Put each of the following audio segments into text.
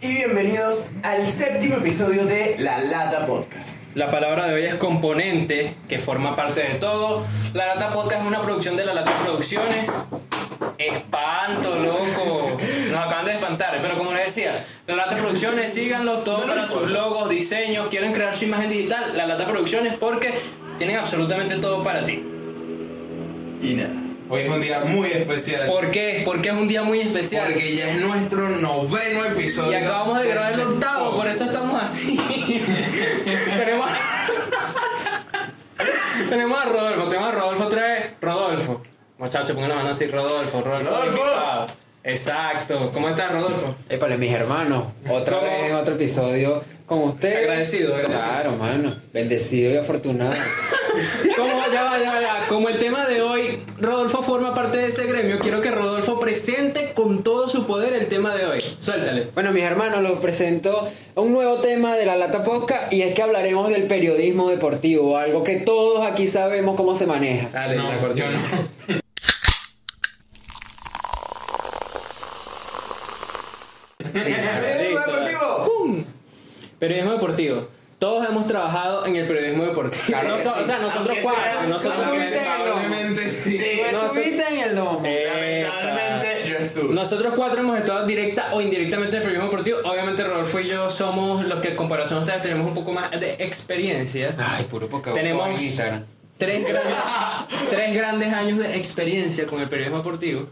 Y bienvenidos al séptimo episodio de La Lata Podcast. La palabra de hoy es componente, que forma parte de todo. La Lata Podcast es una producción de La Lata Producciones. Espanto, loco. Nos acaban de espantar. Pero como les decía, La Lata Producciones, síganlo todo No, no para sus logos, diseños. Quieren crear su imagen digital, La Lata Producciones, porque tienen absolutamente todo para ti. Y nada. Hoy es un día muy especial. ¿Por qué? Porque es un día muy especial. Porque ya es nuestro noveno episodio. Y acabamos de grabar el octavo, por eso estamos así. tenemos, tenemos a Rodolfo, tenemos a Rodolfo otra vez. Rodolfo. Muchachos, pongan la mano así, Rodolfo, Rodolfo. Rodolfo. Exacto. ¿Cómo estás, Rodolfo? Épale, mis hermanos, otra ¿Cómo? vez en otro episodio con ustedes. Agradecido, agradecido. Claro, mano. Bendecido y afortunado. Como, ya va, ya va, ya. Como el tema de hoy, Rodolfo forma parte de ese gremio, quiero que Rodolfo presente con todo su poder el tema de hoy. Suéltale. bueno, mis hermanos, los presento un nuevo tema de la Lata Posca y es que hablaremos del periodismo deportivo, algo que todos aquí sabemos cómo se maneja. Dale, No, yo no. ¡Periodismo deportivo! ¡Pum! Periodismo deportivo. Todos hemos trabajado en el periodismo deportivo. Claro sí. O sea, nosotros Aunque cuatro. sea- nosotros Lamentablemente sí. No, ¿Estuviste en el domo? Lamentablemente yo estuve. Nosotros cuatro hemos estado directa o indirectamente en el periodismo deportivo. Obviamente Rodolfo y yo somos los que en comparación a ustedes tenemos un poco más de experiencia. Ay, puro porque Tenemos- en Instagram. Tres grandes, tres grandes años de experiencia con el periodismo deportivo.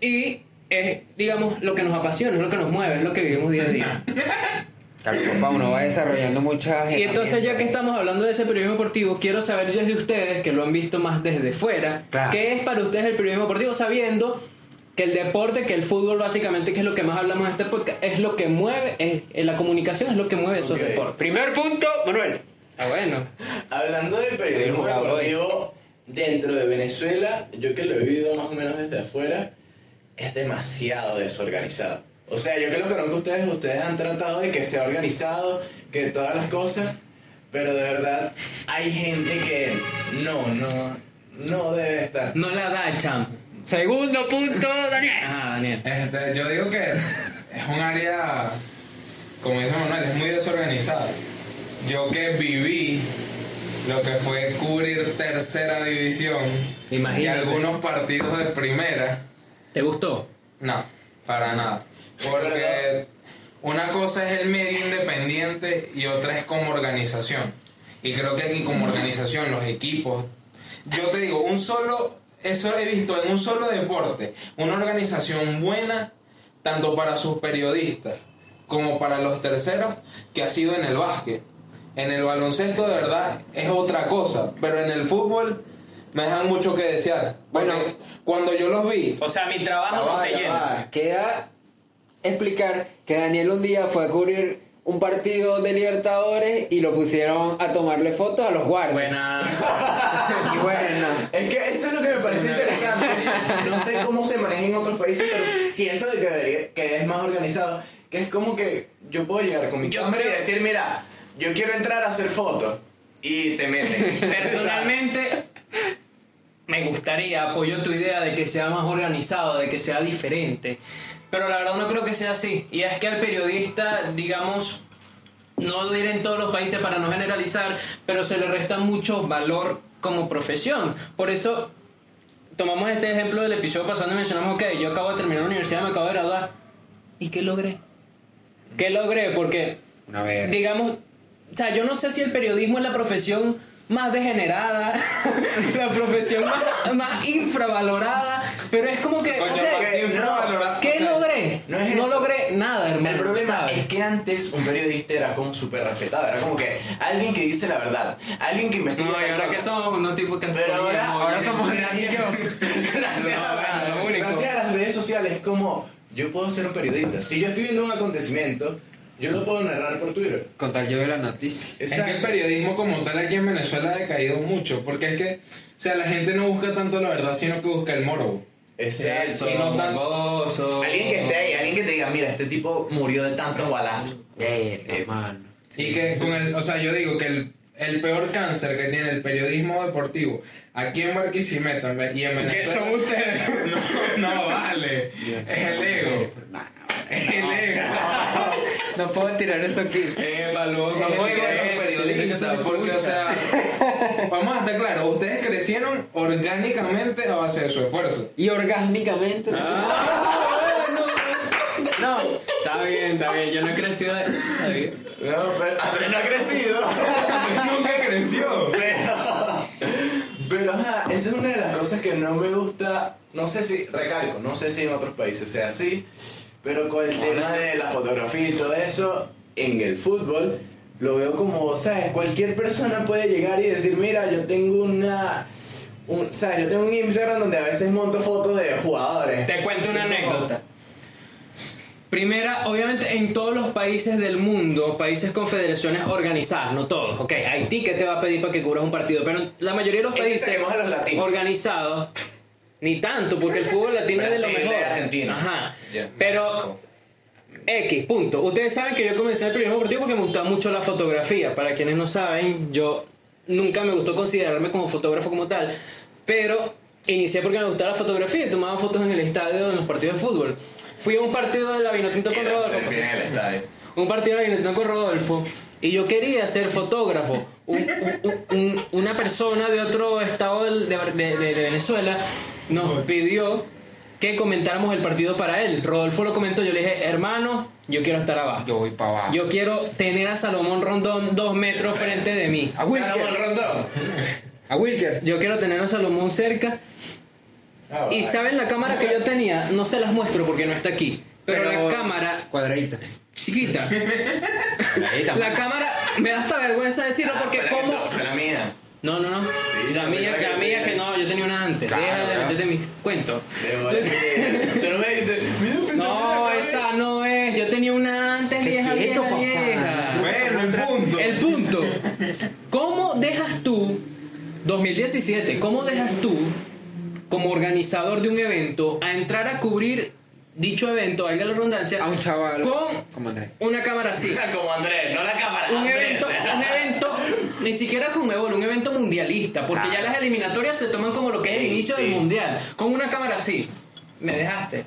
Y es, digamos, lo que nos apasiona, es lo que nos mueve, es lo que vivimos día a día. Tal papá, uno va desarrollando muchas Y entonces ya que estamos hablando de ese periodismo deportivo, quiero saber yo de ustedes, que lo han visto más desde fuera, Claro. ¿qué es para ustedes el periodismo deportivo? Sabiendo que el deporte, que el fútbol básicamente, que es lo que más hablamos en este podcast, es lo que mueve, es, es la comunicación es lo que mueve esos Ok. deportes. Primer punto, Manuel. Ah, bueno. Hablando del periodismo deportivo dentro de Venezuela, yo que lo he vivido más o menos desde afuera, es demasiado desorganizado. O sea, yo que lo conozco a ustedes, ustedes han tratado de que sea organizado, que todas las cosas, pero de verdad hay gente que no, no, no debe estar. No la da, champ. Segundo punto, Daniel. Ajá, Daniel. Este, yo digo que es un área, como dice Manuel, es muy desorganizada. Yo que viví lo que fue cubrir tercera división Imagínate. y algunos partidos de primera, ¿Te gustó? no, para nada. Porque una cosa es el medio independiente y otra es como organización. Y creo que aquí como organización, los equipos, yo te digo, un solo, eso he visto en un solo deporte, una organización buena, tanto para sus periodistas como para los terceros, que ha sido en el básquet. En el baloncesto de verdad es otra cosa, pero en el fútbol me dejan mucho que desear. Bueno, cuando yo los vi, O sea, mi trabajo no te llena. Queda explicar que Daniel un día fue a cubrir un partido de Libertadores y lo pusieron a tomarle fotos a los guardias. Buenas. Y bueno, Es que eso es lo que me parece interesante. No sé cómo se maneja en otros países, pero siento de que, que es más organizado. Que es como que yo puedo llegar con mi Yo cámara y creo- decir, mira, yo quiero entrar a hacer fotos. Y te meten. Personalmente, me gustaría, apoyo tu idea de que sea más organizado, de que sea diferente. Pero la verdad no creo que sea así. Y es que al periodista, digamos, no lo diré en todos los países para no generalizar, pero se le resta mucho valor como profesión. Por eso, tomamos este ejemplo del episodio pasado y mencionamos que yo acabo de terminar la universidad, me acabo de graduar. ¿Y qué logré? ¿Qué logré? Porque digamos, o sea, yo no sé si el periodismo es la profesión más degenerada, la profesión más, más infravalorada, pero es como que, Coño, o sea, más ¿qué infravalorada, o sea, logré? no es eso. logré nada, hermano. El problema ¿sabes? es que antes un periodista era como súper respetado. Era como que alguien que dice la verdad, alguien que investiga. No, y ahora que somos unos tipos que Pero ahora, ahora somos gracias. gracias, No, gracias a las redes sociales es como yo puedo ser un periodista. Si yo estoy viendo un acontecimiento, yo lo puedo narrar por Twitter. Contar yo de la noticia. Es que el periodismo como tal aquí en Venezuela ha decaído mucho, porque es que, o sea, la gente no busca tanto la verdad, sino que busca el morbo. Exacto. Y no tan- morboso. Alguien que esté ahí, alguien que te diga, mira, este tipo murió de tantos balazos. Verga, Eh, mano. Y que con el, o sea, yo digo que el, el peor cáncer que tiene el periodismo deportivo aquí en Barquisimeto y en ¿Qué Venezuela. son ustedes? No, no vale. Es el ego. Es el ego. No puedo tirar eso aquí. Epa, loco, Es ¿por el qué ego eso? Si dice que periodista, se porque, o sea, vamos a estar claros, ustedes crecieron orgánicamente a base de su esfuerzo. Y orgásmicamente. No, está bien, está bien. Yo no he crecido. de- Está bien. No, pero Andrés no ha crecido. Nunca creció. Pero, pero ajá, esa es una de las cosas que no me gusta. No sé si, recalco, no sé si en otros países sea así, pero con el tema de la fotografía y todo eso, en el fútbol, lo veo como, ¿sabes? Cualquier persona puede llegar y decir, mira, yo tengo una. Un, ¿Sabes? Yo tengo un Instagram donde a veces monto fotos de jugadores. Te cuento una anécdota. Primera, obviamente en todos los países del mundo, países con federaciones organizadas, no todos, ok, Haití que te va a pedir para que cubras un partido, pero la mayoría de los países organizados, ni tanto, porque el fútbol latino es de lo mejor. Argentina. Ajá. Ya, Pero X, punto. Ustedes saben que yo comencé el periodismo deportivo porque me gustaba mucho la fotografía. Para quienes no saben, yo nunca me gustó considerarme como fotógrafo como tal, pero inicié porque me gustaba la fotografía y tomaba fotos en el estadio, en los partidos de fútbol. Fui a un partido de la Vinotinto con Rodolfo. en el estadio. Un partido de la Vinotinto con Rodolfo. Y yo quería ser fotógrafo. Un- un- un- una persona de otro estado de, de- de- de Venezuela nos pidió que comentáramos el partido para él. Rodolfo lo comentó, yo le dije, hermano, yo quiero estar abajo. Yo voy para abajo. Yo quiero tener a Salomón Rondón dos metros frente de mí. A Salomón Wilker. Rondón. A Wilker. Yo quiero tener a Salomón cerca. Ah, Y saben la cámara que yo tenía, no se las muestro porque no está aquí. Pero, la cámara Cuadradita. chiquita. la cámara me da hasta vergüenza decirlo Ah, porque como la mía. no, no, no. Sí, la la mía, la que mía tenía. que no, yo tenía una antes. Claro, Deja de ¿verdad? meterte mis cuentos. No me dijiste. "Mira, No, esa no es. Yo tenía una antes vieja, quieto, vieja, papá. vieja. Bueno, el punto. El punto. ¿Cómo dejas tú, 2017, cómo dejas tú, como organizador de un evento, a entrar a cubrir dicho evento, valga la redundancia, A un chaval. con Como Andrés. una cámara así? Como Andrés, no la cámara. Un Andrés. evento, un evento, ni siquiera con Ebol, un evento mundialista, porque ya las eliminatorias se toman como lo que es el Sí, inicio sí. del mundial, con una cámara así. Me dejaste.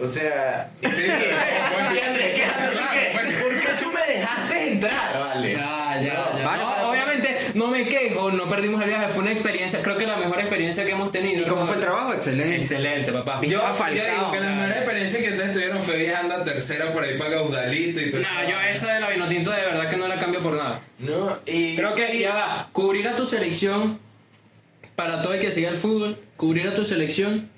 O sea. Sí, pero- Y Andrés, ¿qué haces? ¿Qué? ¿Por qué tú me dejaste entrar? Vale. Ya, ya, ya. Vale, No, vale. obviamente no me quejo, no perdimos el viaje, fue una experiencia, creo que la mejor experiencia que hemos tenido. ¿Y cómo fue el trabajo? Excelente. Excelente, papá. Yo, Ah, yo digo que la mejor experiencia que ustedes tuvieron fue viajando a tercera por ahí para Caudalito y todo eso. No, yo esa de la Vinotinto de verdad que no la cambio por nada. No, y. Creo que sí, ya va, cubrir a tu selección, para todo el que siga el fútbol, cubrir a tu selección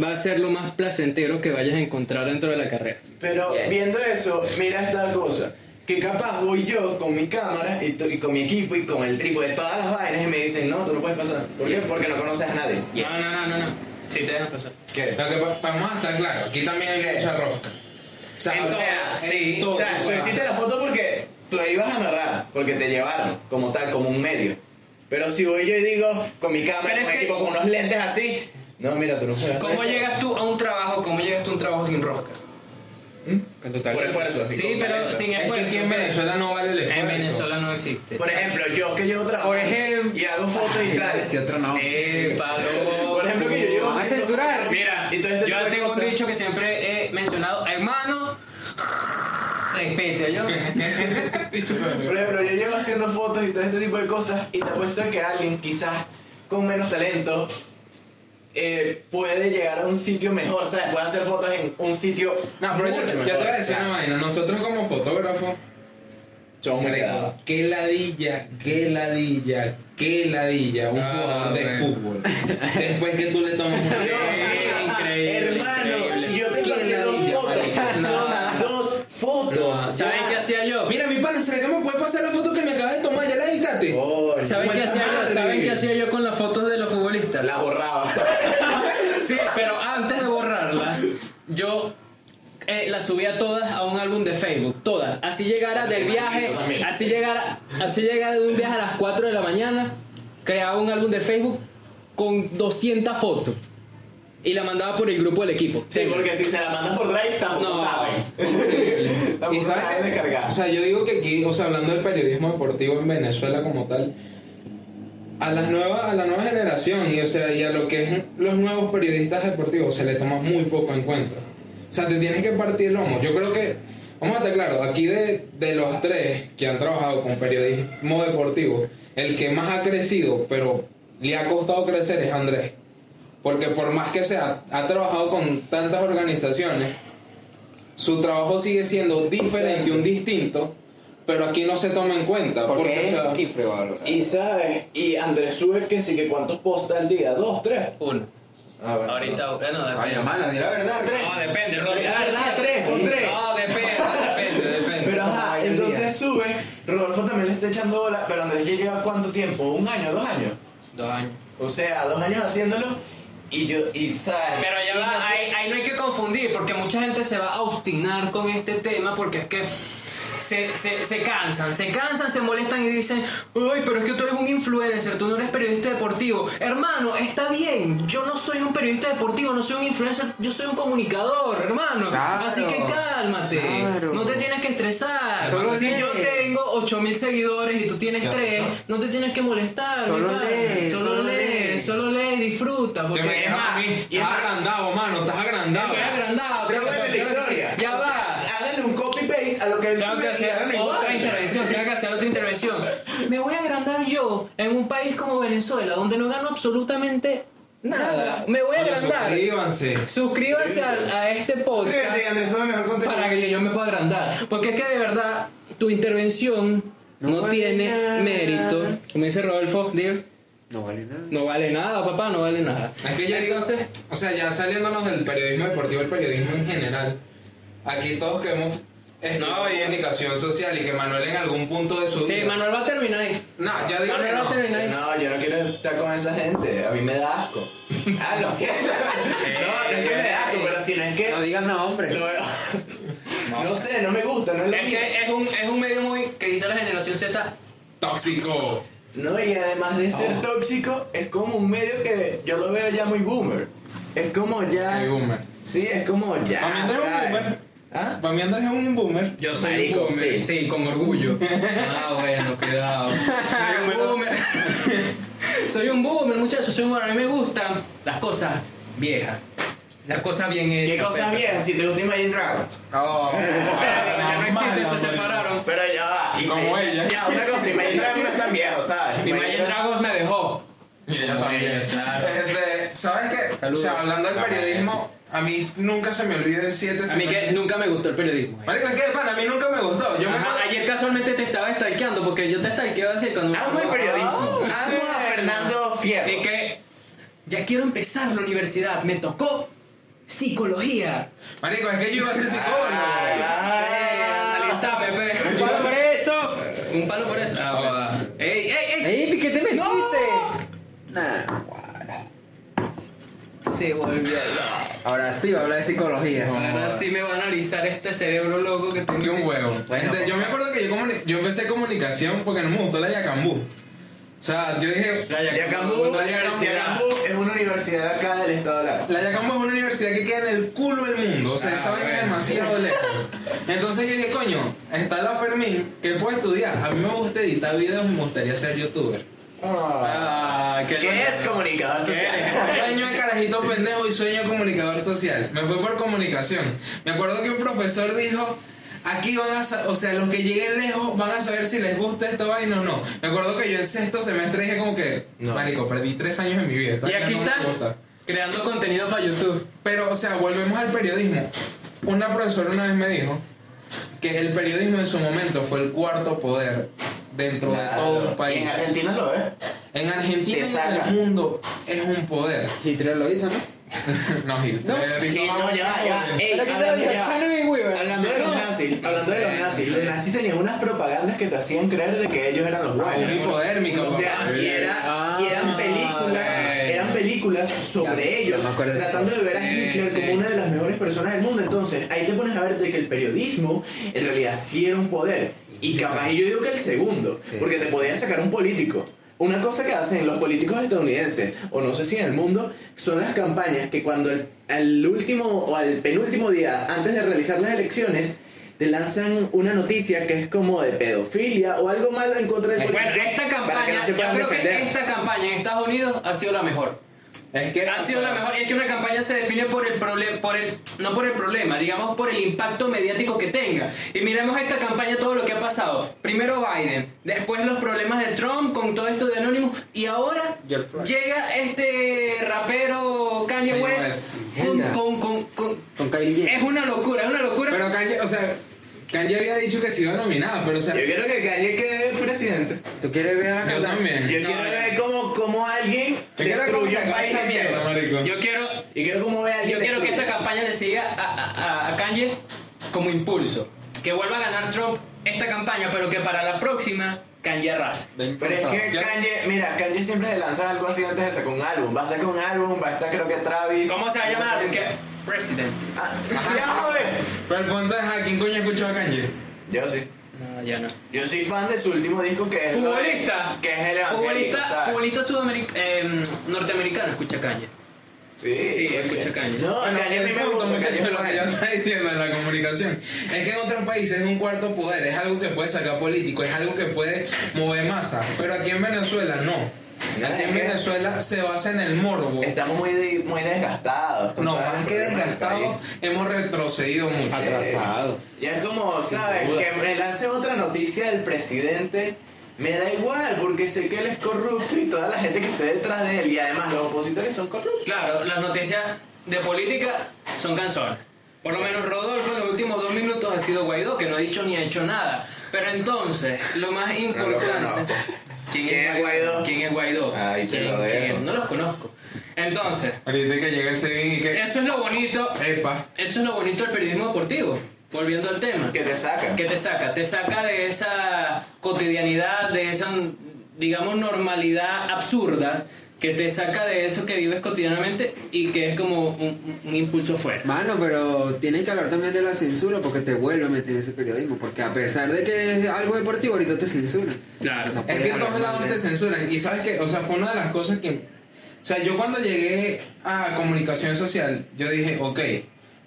va a ser lo más placentero que vayas a encontrar dentro de la carrera. Pero Yes. viendo eso, mira esta cosa. Que capaz voy yo con mi cámara y, to- y con mi equipo y con el trípode de todas las vainas y me dicen, no, tú no puedes pasar. ¿Por qué? Porque no conoces a nadie. No, no, no, no, no. Sí, te dejan pasar. ¿Qué? Lo que pa- vamos a estar claros, aquí también hay ¿Qué? mucha rosca. O sea, En o sea, sí, en todo, O sea, tú hiciste la foto porque tú ibas a narrar, porque te llevaron como tal, como un medio. Pero si voy yo y digo, con mi cámara, con que- equipo, con unos lentes así, no, mira, tú no puedes hacer ¿Cómo esto. llegas tú a un trabajo? ¿Cómo llegas tú a un trabajo sin rosca? Con tu Por esfuerzo. Sí, con pero talento. sin Es que esfuerzo. aquí en. Venezuela no vale el esfuerzo. En Venezuela no existe. Por ejemplo, yo que llevo trabajo Por ejemplo- y hago fotos y tal. Ese otro no. Epa. Por ejemplo, que yo llevo a censurar. Mira, este yo tengo un dicho que siempre he mencionado, hermano, respete, yo. Por ejemplo, yo llevo haciendo fotos y todo este tipo de cosas y te apuesto a que alguien quizás con menos talento eh, puede llegar a un sitio mejor, ¿sabes? Puede hacer fotos en un sitio No, pero yo, mucho yo te mejor. voy a decir o sea, una vaina. Nosotros como fotógrafos, somos qué ladilla, qué ladilla, qué ladilla un Ah, jugador de bueno. fútbol. Después que tú le tomas una Sí, increíble. Hermano, increíble. si yo te Qué hice dos fotos, son dos fotos. ¿Saben qué hacía yo? Mira, mi pana, ¿será que me puede pasar la foto que me acabas de tomar? ¿Ya la editaste? Oh, ¿Saben qué hacía yo? ¿Saben qué hacía yo con las fotos de los futbolistas? La borraba. Sí, pero antes de borrarlas, yo eh, las subía todas a un álbum de Facebook, todas. Así llegara del viaje, así llegara, así llegara de un viaje a las 4 de la mañana, creaba un álbum de Facebook con 200 fotos. y la mandaba por el grupo del equipo. Sí, porque si se la mandas por Drive tampoco No. saben. Y tampoco sabes saben que, descargar. o sea, yo digo que aquí, o sea, hablando del periodismo deportivo en Venezuela como tal, a la nueva, a la nueva generación y o sea, y a lo que es los nuevos periodistas deportivos se le toma muy poco en cuenta. O sea, te tienes que partir el lomo. Yo creo que, vamos a estar claros, aquí de, de los tres que han trabajado con periodismo deportivo, el que más ha crecido, pero le ha costado crecer es Andrés. Porque por más que sea, ha trabajado con tantas organizaciones, su trabajo sigue siendo diferente, un distinto, pero aquí no se toma en cuenta. Porque porque, o es sea, infravalorado. Y sabes, y Andrés sube que sí que cuántos posts al día, dos, tres. Uno. Ah, bueno. Ahorita, bueno, Ay, depende. hermano, di la verdad, tres. No, depende, Rolly. La verdad, tres, son tres. No, depende, depende, depende. Pero ajá, Ay, entonces sube, Rodolfo también le está echando bola, pero Andrés ya lleva cuánto tiempo, un año, dos años. Dos años. O sea, dos años haciéndolo y yo, y sabes. Pero ya va, no te- ahí, ahí no hay que confundir, porque mucha gente se va a obstinar con este tema, porque es que se, se, se cansan, se cansan, se molestan y dicen, uy, pero es que tú eres un influencer, tú no eres periodista deportivo. Hermano, está bien, yo no soy un periodista deportivo, no soy un influencer, yo soy un comunicador, hermano. Claro. Así que cálmate, Claro. no te tienes que estresar. Solo si lee. yo tengo 8000 seguidores y tú tienes Ya, 3, no. no te tienes que molestar. Solo lee, solo, solo lee, lee. solo lee y disfruta. te Porque me y estás agrandado, mano, estás agrandado. Estoy agrandado, Pero tengo vete que- la tengo que- historia. Ya O sea, va. Háganle un copy paste a lo que Tengo que hacer otra igual. intervención, tengo que hacer otra intervención. Me voy a agrandar yo en un país como Venezuela, donde no gano absolutamente nada. Me voy a agrandar. Suscríbanse. Suscríbanse a, a este Suscríbete, podcast Andrés, sube mejor contenido. para que yo me pueda agrandar. Porque es que de verdad tu intervención No no, vale tiene nada. mérito. Como dice Rodolfo, Dir, No vale nada. no vale nada, papá, no vale nada. Que ya Entonces, o sea, ya saliéndonos del periodismo deportivo, el periodismo en general, aquí todos que No, y- comunicación social y que Manuel en algún punto de su sí, vida. Manuel va a terminar ahí. No, ya digo Manuel que va a no. terminar ahí. No, yo no quiero estar con esa gente. A mí me da asco. Ah, lo siento. No, no es que me da asco, pero si no es que. No digan nombre. Lo veo- No sé, no me gusta, no es lo Es que es un, es un medio muy que dice la generación Z. Tóxico. No, y además de ser Oh. tóxico, es como un medio que yo lo veo ya muy boomer. Es como ya. Ay, boomer. Sí, es como ya. Mí Andrés es un boomer. ¿Ah? Para mí Andrés es un boomer. Yo soy Marico, un boomer, sí. sí. con orgullo. Ah, bueno, cuidado. Soy un boomer. soy un boomer, muchachos. Soy un boomer. A mí me gustan las cosas viejas. Las cosas bien hechas. ¿Qué cosas bien? Si te gusta Imagine Dragons. Oh. Ya no existen, se separaron. Pero ya va. Y como ella. Ya, una cosa, Imagine Dragons no es tan viejo, ¿sabes? Imagine Dragons me dejó. Y ella también. ella, claro. Este, ¿Sabes qué? Saludos. O sea, hablando del periodismo, a mí nunca se me olvida el 7 A mí que nunca me gustó el periodismo. Marico, es que de pana, a mí nunca me gustó. Yo me Ajá, ayer casualmente te estaba stalkeando porque yo te stalkeo así cuando Amo el periodismo. Amo a Fernando Fierro. Y que ya quiero empezar la universidad. Me tocó psicología. Marico, es que yo iba a ser psicólogo. Ah. Analizame, pe. Un palo por eso. Un palo por eso. Ah. ¡Ey, ey, ey! ¡Ey, ¿qué te metiste? Nah. Se volvió Ahora sí va a hablar de psicología. Ahora sí me va a analizar este cerebro loco que tengo. Qué un huevo. Bueno, Este, yo me acuerdo que yo, comuni- yo empecé comunicación porque no me gustó la Yacambú. O sea, yo dije, Yacambú, la Yacambú es una universidad acá del estado de Lara. la Yacambú es una universidad que queda en el culo del mundo. O sea, Ah, esa vaina es demasiado lejos. Entonces yo dije, coño, está la Fermín, que puede estudiar. A mí me gusta editar videos y me gustaría ser youtuber. Ah, qué ¿Qué es comunicador social? Carajito pendejo y sueño comunicador social. Me fue por comunicación. Me acuerdo que un profesor dijo, aquí van a, o sea, los que lleguen lejos van a saber si les gusta esta vaina o no. Me acuerdo que yo en sexto semestre dije como que, No. marico, perdí tres años en mi vida. Y aquí no está, gusta". creando contenido para YouTube. Pero, o sea, volvemos al periodismo. Una profesora una vez me dijo que el periodismo en su momento fue el cuarto poder dentro de todo un Claro. Y país. en Argentina lo es. En Argentina y en el mundo es un poder. Hitler lo hizo, ¿no? no, Hitler No. Sí, no, ya, ya. Ey, Pero que hablando, ya. De los nazis, hablando de los nazis, los nazis tenían unas propagandas que te hacían creer de que ellos eran los buenos. una hipodérmica, O sea, y, era, y eran Ah. películas, eran películas sobre Ya, ellos, esa tratando de ver a Sí, Hitler sí. como una de las mejores personas del mundo. Entonces, ahí te pones a ver de que el periodismo en realidad sí era un poder. Y capaz yo digo que el segundo, Sí. porque te podía sacar un político. una cosa que hacen los políticos estadounidenses, o no sé si en el mundo, son las campañas que cuando el, al último o al penúltimo día antes de realizar las elecciones te lanzan una noticia que es como de pedofilia o algo malo en contra del Bueno, político esta campaña, no yo creo que esta campaña en Estados Unidos ha sido la mejor. Es que. Ha sido la mejor. Es que una campaña se define por el problema, por el, no por el problema, digamos por el impacto mediático que tenga. Y miremos esta campaña, todo lo que ha pasado. Primero Biden, después los problemas de Trump con todo esto de Anonymous, y ahora llega este rapero Kanye Kanye West West. con, con, con, con- Con Kylie es una locura, es una locura. Pero Kanye, o sea, Kanye había dicho que se iba nominada, pero o sea. Yo quiero que Kanye quede presidente. ¿Tú quieres ver a Yo también. Yo No, quiero ver cómo, cómo alguien Yo quiero se un país esa mierda, marico. yo quiero, Y quiero cómo ve a alguien yo quiero que esta campaña le siga a, a- a Kanye como impulso. Que vuelva a ganar Trump esta campaña, pero que para la próxima Kanye arrase. Ven Pero es que Kanye, mira, Kanye siempre se lanza algo así antes de sacar un álbum. Va a sacar un álbum, va a estar creo que Travis. ¿Cómo se va a llamar? Que President. Ah, ya, joder. Pero el punto es: ¿a quién coño escuchó a Kanye? Yo sí. No, ya no. Yo soy fan de su último disco que es. de- Futbolista. Que es el futbolista, ¿sabes? futbolista sudameric- eh, norteamericano, escucha Kanye. Sí, Sí, escucha Kanye. No, Bueno, Kanye a mí me gusta. muchachos, lo que yo estaba diciendo en la comunicación es que en otros países es un cuarto poder, es algo que puede sacar político, es algo que puede mover masa, pero aquí en Venezuela no. Aquí en Venezuela se basa en el morbo. Estamos muy, de- muy desgastados. No, más que desgastados, hemos retrocedido mucho. Atrasado. Ya es como, ¿sabes? Que me lance otra noticia del presidente. Me da igual, porque sé que él es corrupto y toda la gente que esté detrás de él, y además los opositores son corruptos. Claro, las noticias de política son canzones. Por lo menos Rodolfo en los últimos dos minutos ha sido Guaidó, que no ha dicho ni ha hecho nada. Pero entonces, lo más importante. ¿Quién, ¿Quién es Guaidó? ¿Quién es Guaidó? Te ¿Quién- lo quién? No los conozco. Entonces, Ahorita que llega el Sevilla y que. eso es lo bonito. Epa. Eso es lo bonito del periodismo deportivo. Volviendo al tema. Que te sacan. ¿Qué te saca? Te saca de esa cotidianidad, de esa, digamos, normalidad absurda, que te saca de eso que vives cotidianamente y que es como un, un impulso fuera. Mano, pero tienes que hablar también de la censura porque te vuelve a meter en ese periodismo. Porque a pesar de que es algo deportivo, ahorita te censuran. Claro. No Es que en todos lados te censuran. Y sabes que, o sea, fue una de las cosas que. O sea, yo cuando llegué a comunicación social, yo dije, ok,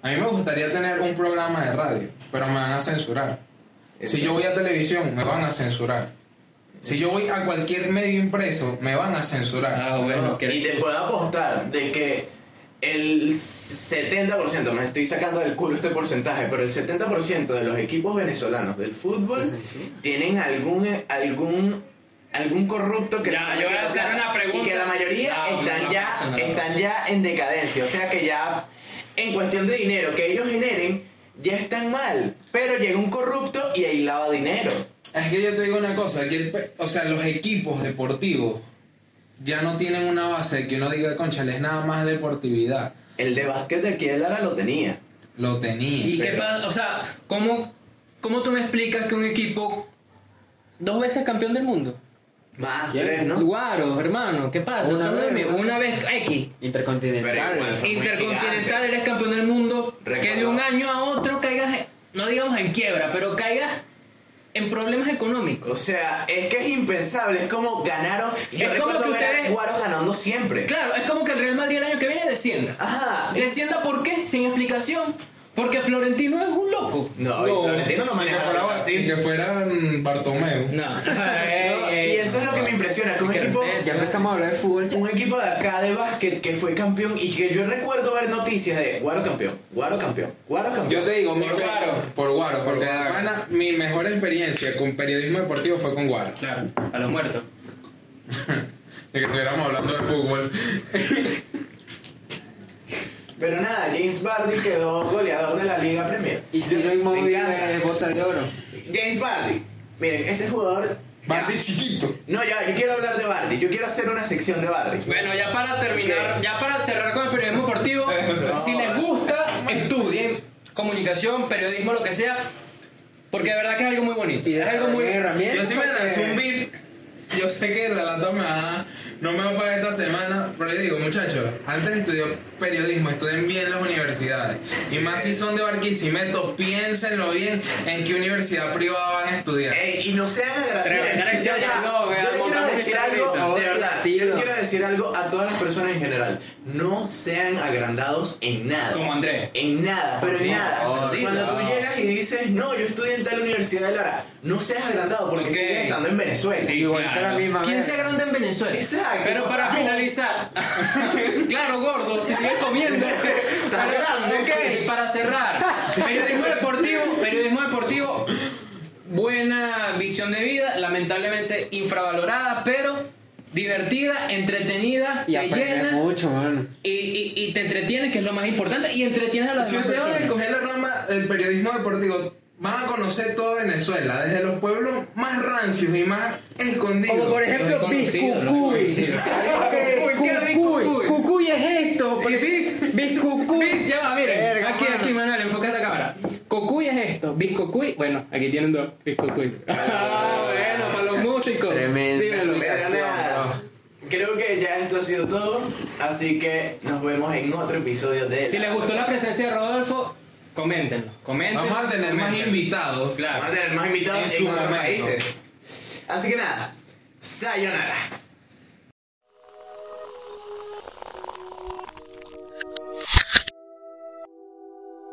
a mí me gustaría tener un programa de radio, pero me van a censurar. Si yo voy a televisión, me van a censurar. Si yo voy a cualquier medio impreso, me van a censurar. Ah, bueno, No, que- y te puedo apostar de que el 70%, me estoy sacando del culo este porcentaje, pero el 70% de los equipos venezolanos del fútbol Sí, sí, sí. tienen algún algún algún corrupto que Ya, yo voy a hacer una pregunta. y que la mayoría Ah, están no ya están ya en decadencia, o sea que ya en cuestión de dinero que ellos generen ya están mal, pero llega un corrupto y ahí lava dinero. Es que yo te digo una cosa, que el pe- o sea, los equipos deportivos ya no tienen una base que uno diga, conchale, es nada más deportividad. El de básquet de aquí de Lara lo tenía. Lo tenía. ¿Y qué pasa? O sea, ¿cómo, ¿cómo tú me explicas que un equipo dos veces campeón del mundo? Más tres, ¿no? Guaro, hermano, ¿qué pasa? Una vez, vez, una vez X. Intercontinental. Intercontinental, eres campeón del mundo. Que de un año a otro caigas, no digamos en quiebra, pero caigas en problemas económicos. O sea, es que es impensable, es como ganaron. Yo Es como que ustedes- Guaro ganando siempre. Claro, es como que el Real Madrid el año que viene descienda. Ajá. ¿Descienda por qué? Sin explicación. Porque Florentino es loco. No, y Florentino no Y que maneja fuera, algo así. que fueran Bartomeu. No. No, y eso es lo que me impresiona, que un equipo, respete. Ya empezamos a hablar de fútbol. ya. un equipo de acá de básquet que fue campeón y que yo recuerdo ver noticias de Guaro campeón, Guaro campeón, Guaro campeón. Yo te digo, mi Por Guaro. Por Guaro, porque Guaro. de pana, mi mejor experiencia con periodismo deportivo fue con Guaro. Claro, a los muertos. De que estuviéramos hablando de fútbol. Pero nada, James Bardi quedó goleador de la Liga Premier. Y si Me inmóvil es bota de oro. James Bardi. Miren, este jugador. Bardi Ya. chiquito. No, ya, yo quiero hablar de Bardi. Yo quiero hacer una sección de Bardi. Bueno, ya para terminar, ya para cerrar con el periodismo deportivo, No. si les gusta, estudien comunicación, periodismo, lo que sea, porque de verdad que es algo muy bonito. Y es algo muy herramientas. Yo sí me lancé un beef. Yo sé que la lata me va, no me voy a pagar esta semana. Pero yo digo, muchachos, antes estudió periodismo, estudien bien las universidades. Y más si son de Barquisimeto, piénsenlo bien en qué universidad privada van a estudiar. Ey, y no sean vea, Yo le quiero decir algo, de verdad. Yo quiero decir algo a todas las personas en general. No sean agrandados en nada. Como Andrés. En nada, pero en nada. Cuando tú no. llegas y dices, no, yo estudié en tal universidad de Lara, no seas agrandado porque Ok. sigues estando en Venezuela. Sí, igual que la misma ¿Quién se agranda en Venezuela? Exacto. Pero para finalizar, claro, gordo, si sigues comiendo. Pero, ok, para cerrar, periodismo deportivo, periodismo deportivo, buena visión de vida, lamentablemente infravalorada, pero divertida, entretenida, Y te llena mucho, mano. y, y, y te entretiene, que es lo más importante, y entretienes a las Si demás ustedes van a personas. escoger la rama del periodismo deportivo, van a conocer toda Venezuela, desde los pueblos más rancios y más escondidos. Como por ejemplo, Biscucuy. Cucuy, ¿Qué es Cucuy. Biscucuy? Es esto. Biscucuy. Bis, ya va, miren. Verga, aquí, mano. aquí, Manuel, enfoca esta cámara. Cocuy es esto. Biscocuy. Bueno, aquí tienen dos. Biscocuy. Ah, bueno, para los músicos. Nada, Creo que ya esto ha sido todo, así que nos vemos en otro episodio de... Si les gustó la presencia de Rodolfo, coméntenlo. Coméntenlo. Vamos a tener más invitados. Claro. Vamos a tener más invitados En en, su otros momento. países. Así que nada, sayonara.